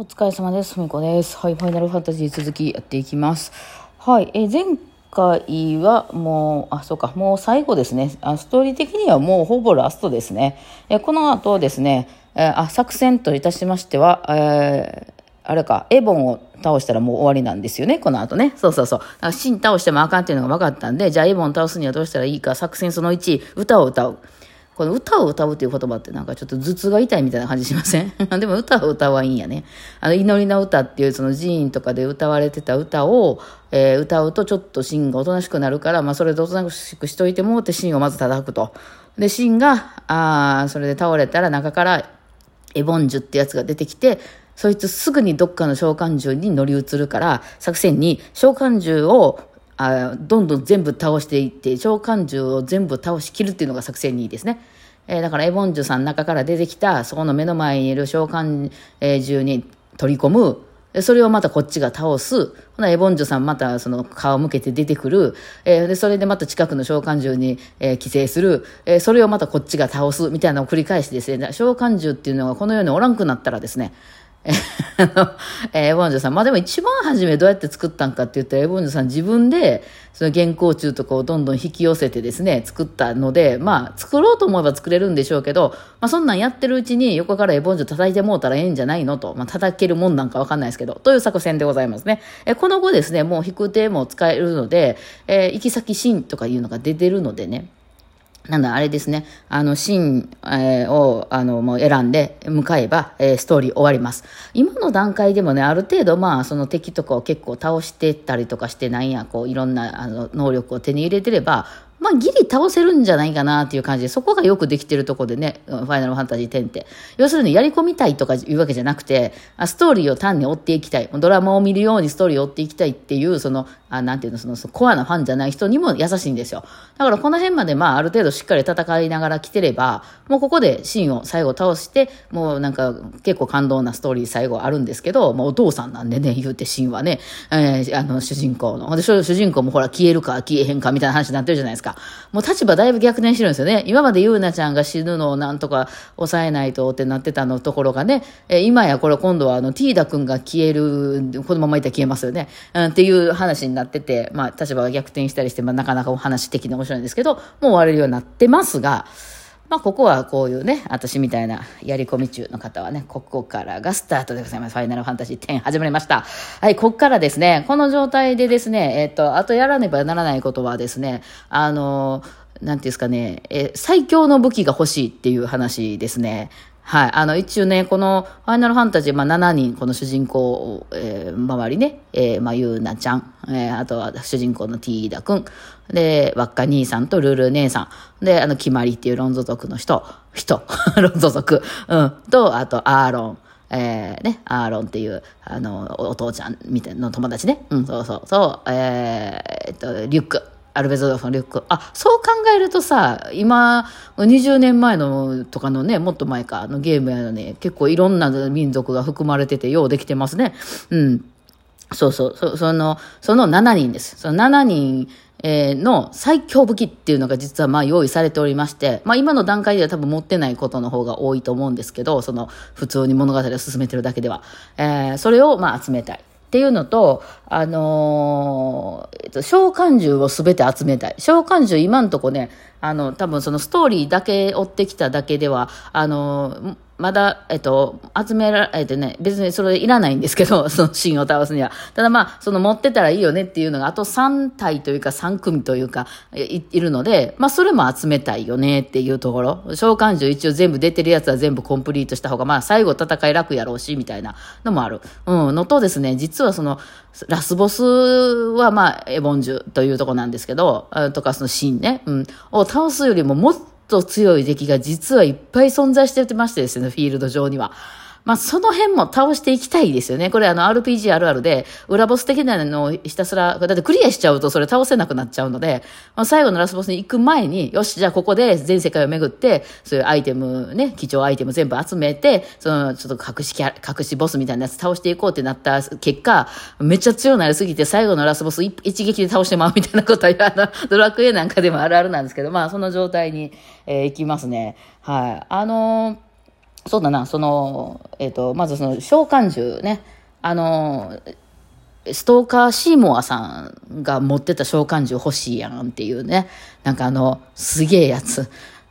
お疲れ様です。ふみこです。はい、ファイナルファンタジー続きやっていきます。はい、え前回はもう、あ、そうか、もう最後ですね。あストーリー的にはもうほぼラストですね。えこの後ですね、えあ、作戦といたしましては、えーあれか、エボンを倒したらもう終わりなんですよね、この後ね。そうそうそう。だからシン倒してもあかんっていうのが分かったんで、じゃあエボン倒すにはどうしたらいいか、作戦その1、歌を歌う。この歌を歌うっていう言葉ってなんかちょっと頭痛が痛いみたいな感じしません？でも歌を歌はいいんやね。あの、祈りの歌っていうその寺院とかで歌われてた歌を、えー歌うとちょっと芯がおとなしくなるから、まあそれでおとなしくしといてもって芯をまず叩くと。で、芯が、ああ、それで倒れたら中からエボンジュってやつが出てきて、そいつすぐにどっかの召喚獣に乗り移るから、作戦に召喚獣をあどんどん全部倒していって、召喚獣を全部倒しきるっていうのが作戦にいいですね。えーだからエボンジュさんの中から出てきた、そこの目の前にいる召喚獣に取り込む。それをまたこっちが倒す。ほな、エボンジュさんまたその顔を向けて出てくる。えーで、それでまた近くの召喚獣に、えー寄生する。えーそれをまたこっちが倒す。みたいなのを繰り返してですね、召喚獣っていうのがこの世におらんくなったらですね、エボンジュさん。まあでも一番初めどうやって作ったんかって言ったら、エボンジュさん自分で、その原稿中とかをどんどん引き寄せてですね、作ったので、まあ作ろうと思えば作れるんでしょうけど、まあそんなんやってるうちに横からエボンジュ叩いてもうたらええんじゃないのと、まあ叩けるもんなんかわかんないですけど、という作戦でございますね。えこの後ですね、もう引く手も使えるので、えー行き先シーンとかいうのが出てるのでね、なんだ、あれですね。あの、シーン、えーを、あの、もう選んで向かえば、えーストーリー終わります。今の段階でもね、ある程度、まあ、その敵とかを結構倒してったりとかして、なんや、こう、いろんな、あの、能力を手に入れてれば、まあ、ギリ倒せるんじゃないかなっていう感じで、そこがよくできてるとこでね、ファイナルファンタジー10って。要するに、やり込みたいとかいうわけじゃなくて、ストーリーを単に追っていきたい。ドラマを見るようにストーリーを追っていきたいっていう、その、あなんていうの、その、コアなファンじゃない人にも優しいんですよ。だから、この辺まで、まあ、ある程度しっかり戦いながら来てれば、もうここでシーンを最後倒して、もうなんか、結構感動なストーリー最後あるんですけど、もうお父さんなんでね、言うてシーンはね、えーあの、主人公の。で、主人公もほら、消えるか消えへんかみたいな話になってるじゃないですか。もう立場だいぶ逆転してるんですよね。今までゆうなちゃんが死ぬのをなんとか抑えないとってなってたのところがね、え今やこれ今度はあの、ティーダ君が消える、このままいったら消えますよね。うん、っていう話になってて、まあ、立場が逆転したりして、まあ、なかなかお話的に面白いんですけど、もう終われるようになってますが、まあ、ここはこういうね、私みたいなやり込み中の方はね、ここからがスタートでございます。ファイナルファンタジー10始まりました。はい、ここからですね、この状態でですね、えっと、あとやらねばならないことはですね、あの、なんていうんですかね、え最強の武器が欲しいっていう話ですね。はい。あの、一応ね、この、ファイナルファンタジー、まあ、7人、この主人公、えー周りね、えーまあ、ゆうなちゃん、えーあとは主人公のティーダくん、で、輪っか兄さんとルル姉さん、で、あの、決まりっていうロンゾ族の人、人、ロンゾ族、うん、と、あと、アーロン、えー、ね、アーロンっていう、あの、お父ちゃんみたいな友達ね。うん、そうそう、そう、えー、えっと、リュック。アルベゾドフのリュック。あ、そう考えるとさ、今、20年前のとかのね、もっと前か、のゲームやのに、結構いろんな民族が含まれてて、ようできてますね。うん。そうそう、そその、その7人です。その7人、えーの最強武器っていうのが実はまあ用意されておりまして、まあ今の段階では多分持ってないことの方が多いと思うんですけど、その普通に物語を進めてるだけでは。えーそれをまあ集めたい。っていうのと、あのーえっと、召喚獣をすべて集めたい。召喚獣今んとこね、あの、多分そのストーリーだけ追ってきただけでは、あのーまだ、えっと、集められてね、別にそれいらないんですけど、そのシーンを倒すには。ただまあ、その持ってたらいいよねっていうのが、あと3体というか3組というか、いいるので、まあそれも集めたいよねっていうところ。召喚獣一応全部出てるやつは全部コンプリートした方が、まあ最後戦い楽やろうし、みたいなのもある。うん、のとですね、実はその、ラスボスはまあ、エボンジュというとこなんですけど、とかそのシーンね、うん、を倒すよりももっと強い敵が実はいっぱい存在してましてですね、フィールド上には。まあ、その辺も倒していきたいですよね。これあの RPG あるあるで、裏ボス的なのをひたすら、だってクリアしちゃうとそれ倒せなくなっちゃうので、まあ、最後のラスボスに行く前に、よし、じゃあここで全世界を巡って、そういうアイテムね、貴重アイテム全部集めて、そのちょっと隠しキャラ、隠しボスみたいなやつ倒していこうってなった結果、めっちゃ強なりすぎて最後のラスボス一一撃で倒してまうみたいなことは、あの、ドラクエなんかでもあるあるなんですけど、まあその状態に、えー行きますね。はい。あのーそうだな、その、えっ、と、まずその召喚獣ね、あの、ストーカーシーモアさんが持ってた召喚獣欲しいやんっていうね、なんかあの、すげえやつ。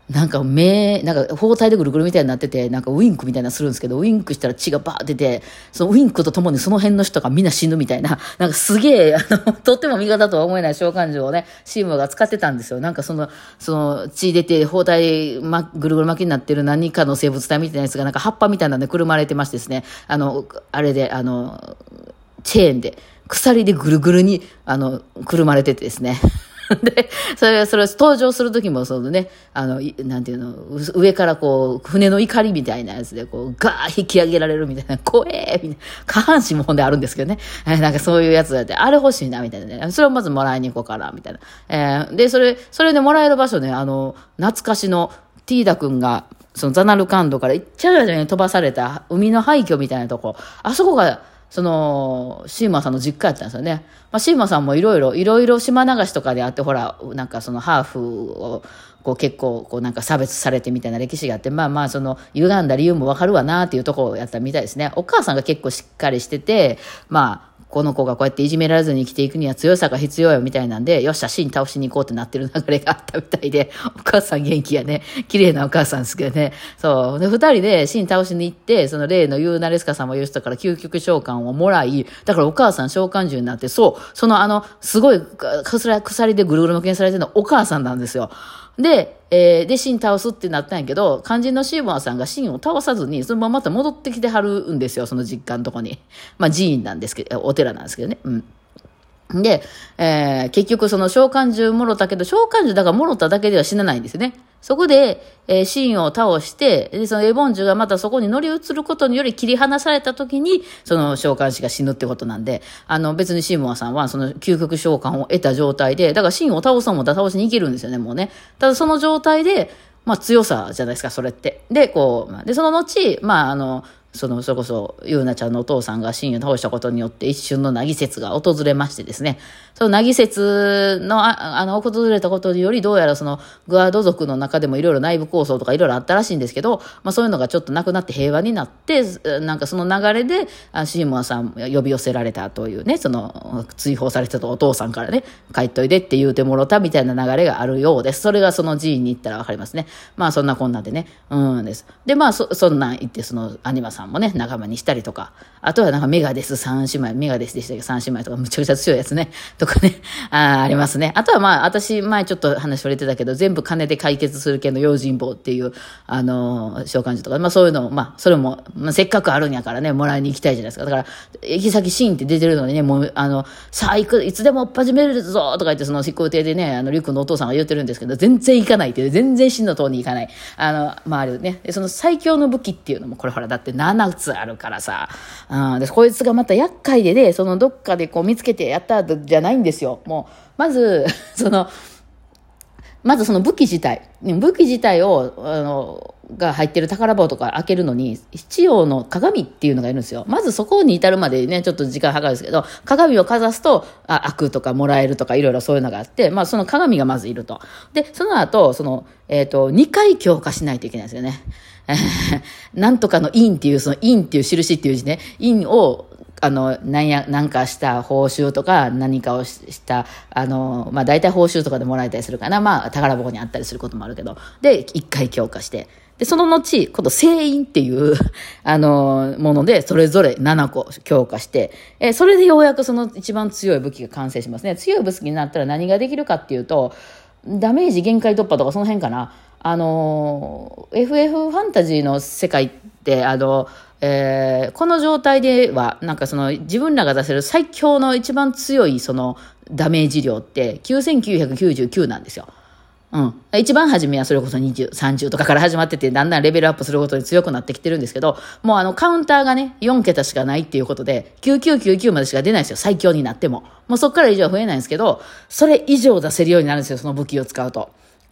なんか目、なんか包帯でぐるぐるみたいになってて、なんかウインクみたいなするんですけど、ウインクしたら血がバー出て、そのウインクとともにその辺の人がみんな死ぬみたいな、なんかすげえ、あの、とっても味方とは思えない召喚獣をね、シームが使ってたんですよ。なんかその、その血出て包帯、ま、ぐるぐる巻きになってる何かの生物体みたいなやつがなんか葉っぱみたいなんでくるまれてましてですね、あの、あれで、あの、チェーンで、鎖でぐるぐるに、あの、くるまれててですね。で、それ、それ、登場するときも、そのね、あの、なんていうの、上からこう、船の怒りみたいなやつで、こう、ガー引き上げられるみたいな、怖えみたいな、下半身もほんであるんですけどね。えなんかそういうやつだって、あれ欲しいな、みたいなね。それをまずもらいに行こうかな、みたいな。えー、で、それ、それでもらえる場所ね、あの、懐かしの、ティーダ君が、そのザナルカンドから行っちゃうよね、飛ばされた海の廃墟みたいなとこ。あそこが、その、シーマさんの実家やったんですよね。まあ、シーマさんもいろいろ、いろいろ島流しとかであって、ほら、なんかそのハーフを、こう結構、こうなんか差別されてみたいな歴史があって、まあまあ、その、歪んだ理由もわかるわなっていうところをやったみたいですね。お母さんが結構しっかりしてて、まあ、この子がこうやっていじめられずに生きていくには強さが必要よみたいなんで、よっしゃ、芯倒しに行こうってなってる流れがあったみたいで、お母さん元気やね。綺麗なお母さんですけどね。そう。で、二人で芯倒しに行って、その例のユーナレスカ様いう人から究極召喚をもらい、だからお母さん召喚獣になって、そう、そのあの、すごい鎖でぐるぐる巻きにされてるのお母さんなんですよ。で、えー、で、シン倒すってなったんやけど、肝心のシーモアさんがシンを倒さずに、そのまままた戻ってきてはるんですよ、その実家のとこに。まあ、寺院なんですけど、お寺なんですけどね。うん。で、えー、結局その召喚獣もろたけど、召喚獣だからもろただけでは死なないんですね。そこで、えー、シーンを倒して、で、そのエボンジュがまたそこに乗り移ることにより切り離された時に、その召喚師が死ぬってことなんで、あの、別にシーモアさんはその究極召喚を得た状態で、だからシーンを倒そうも倒しにいけるんですよね、もうね。ただその状態で、まあ強さじゃないですか、それって。で、こう、で、その後、まああの、その、それこそ、ゆうなちゃんのお父さんが真を倒したことによって一瞬のなぎ説が訪れましてですね、そのなぎ説の、ああの、訪れたことにより、どうやらその、グアード族の中でもいろいろ内部構想とかいろいろあったらしいんですけど、まあそういうのがちょっとなくなって平和になって、なんかその流れで、あシーモアさん呼び寄せられたというね、その、追放されてたお父さんからね、帰っといでって言うてもろたみたいな流れがあるようです。それがその寺院に行ったらわかりますね。まあそんなこんなでね、うんです。で、まあそ、そんなん言って、その、アニマさんさんもね、仲間にしたりとか、あとはなんかメガデス三姉妹、メガデスでしたけ？ど三姉妹とかむちゃくちゃ強いやつね、とかね、ああありますね。あとはまあ、私前ちょっと話触れてたけど、全部金で解決する系の用心棒っていう、あの、召喚獣とか、まあそういうの、まあ、それも、まあ、せっかくあるんやからね、もらいに行きたいじゃないですか。だから、行き先シーンって出てるのにね、もう、あの、さあ行く、いつでも始めるぞとか言って、その執行艇でね、あの、リュックのお父さんが言ってるんですけど、全然行かないっていう、全然真の塔に行かない。あの、周りでね、その最強の武器っていうのも、これほら、だって7つあるからさ、ああ、で、こいつがまた厄介でね、そのどっかでこう見つけてやったじゃないんですよ。もう、まず、その、まずその武器自体、武器自体を、あの、が入ってる宝箱とか開けるのに、必要の鏡っていうのがいるんですよ。まずそこに至るまでね、ちょっと時間かかるんですけど、鏡をかざすと、あ、開くとかもらえるとかいろいろそういうのがあって、まあその鏡がまずいると。で、その後、その、えっ、ー、と、2回強化しないといけないんですよね。なんとかの陰っていう、その陰っていう印っていう字ね、陰をあの、なんや、なんかした報酬とか、何かをした、あの、まあ、大体報酬とかでもらえたりするかな。まあ、宝箱にあったりすることもあるけど。で、一回強化して。で、その後、今度、聖印っていう、あの、もので、それぞれ7個強化して、え、それでようやくその一番強い武器が完成しますね。強い武器になったら何ができるかっていうと、ダメージ限界突破とかその辺かな。あの、FF ファンタジーの世界って、あの、えー、この状態では、なんかその自分らが出せる最強の一番強いそのダメージ量って9999なんですよ。うん。一番初めはそれこそ20、30とかから始まってて、だんだんレベルアップすることに強くなってきてるんですけど、もうあのカウンターがね、4桁しかないっていうことで、9999までしか出ないんですよ。最強になっても。もうそっから以上は増えないんですけど、それ以上出せるようになるんですよ、その武器を使うと。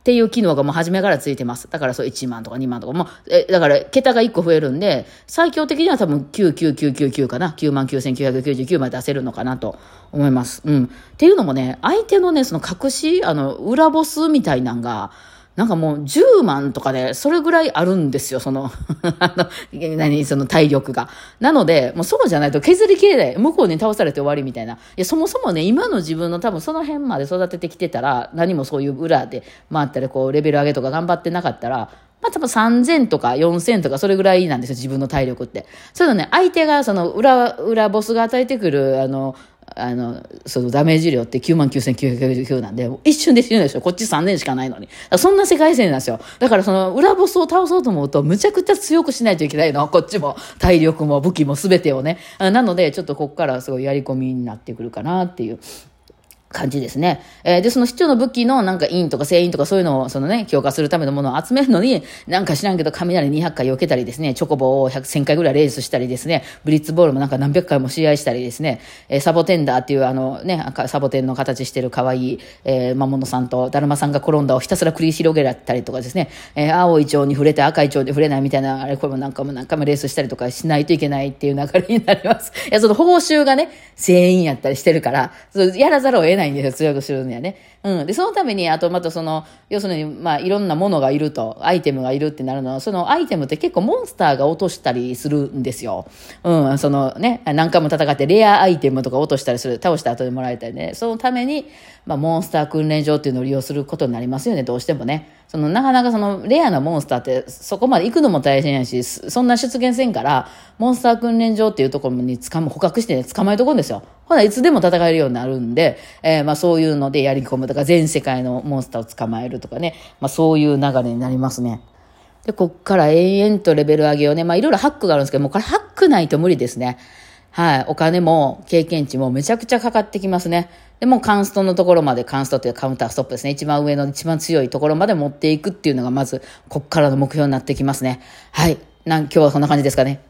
っていう機能がもう初めからついてます。だからそう1万とか2万とかも、え、だから桁が1個増えるんで、最強的には多分99999かな。99,999まで出せるのかなと思います。うん。っていうのもね、相手のね、その隠し、あの、裏ボスみたいなんが、なんかもう10万とかで、それぐらいあるんですよ、その あの、何、その体力が。なので、もうそうじゃないと削りきれない。向こうに倒されて終わりみたいな。いや、そもそもね、今の自分の多分その辺まで育ててきてたら、何もそういう裏で回ったり、こう、レベル上げとか頑張ってなかったら、まあ、多分3000とか4000とかそれぐらいなんですよ、自分の体力って。そういうのね、相手が、その裏、裏ボスが与えてくる、あの、あの、そのダメージ量って99,999なんで、一瞬で死ぬでしょ。こっち3年しかないのに。そんな世界線なんですよ。だからその裏ボスを倒そうと思うと、むちゃくちゃ強くしないといけないの。こっちも。体力も武器も全てをね。なので、ちょっとここからすごいやり込みになってくるかなっていう。感じですね。えー、で、その市長の武器のなんか印とか聖印とかそういうのをそのね、強化するためのものを集めるのに、なんか知らんけど雷200回避けたりですね、チョコボを100、1000回ぐらいレースしたりですね、ブリッツボールもなんか何百回も試合したりですね、えー、サボテンダーっていうあのね、サボテンの形してる可愛い、えー、魔物さんとだるまさんが転んだをひたすら繰り広げられたりとかですね、えー、青い蝶に触れて赤い蝶に触れないみたいな、あれこれも何回も何回もレースしたりとかしないといけないっていう流れになります。いや、その報酬がね、全員やったりしてるから、やらざるを得ないんですよ、強くするるんやね。うん。で、そのために、あとまたその、要するに、まあ、いろんなものがいると、アイテムがいるってなるのは、そのアイテムって結構モンスターが落としたりするんですよ。うん。そのね、何回も戦ってレアアイテムとか落としたりする、倒した後でもらえたりね。そのために、まあ、モンスター訓練場っていうのを利用することになりますよね、どうしてもね。その、なかなかその、レアなモンスターって、そこまで行くのも大変やし、そんな出現せんから、モンスター訓練場っていうところに捕ま、捕獲して、ね、捕まえとこんですよ。ほな、いつでも戦えるようになるんで、えー、まあそういうのでやり込むとから、全世界のモンスターを捕まえるとかね、まあそういう流れになりますね。で、こっから延々とレベル上げをね、まあいろいろハックがあるんですけど、もうこれハックないと無理ですね。はい。お金も経験値もめちゃくちゃかかってきますね。でもカンストのところまで、カンストっていうカウンターストップですね。一番上の一番強いところまで持っていくっていうのがまず、こっからの目標になってきますね。はい。なん今日はこんな感じですかね。